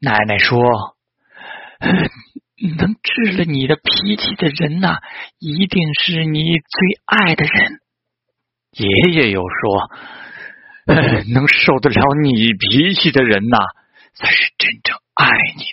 奶奶说能治了你的脾气的人呐一定是你最爱的人。爷爷又说能受得了你脾气的人呐才是真正爱你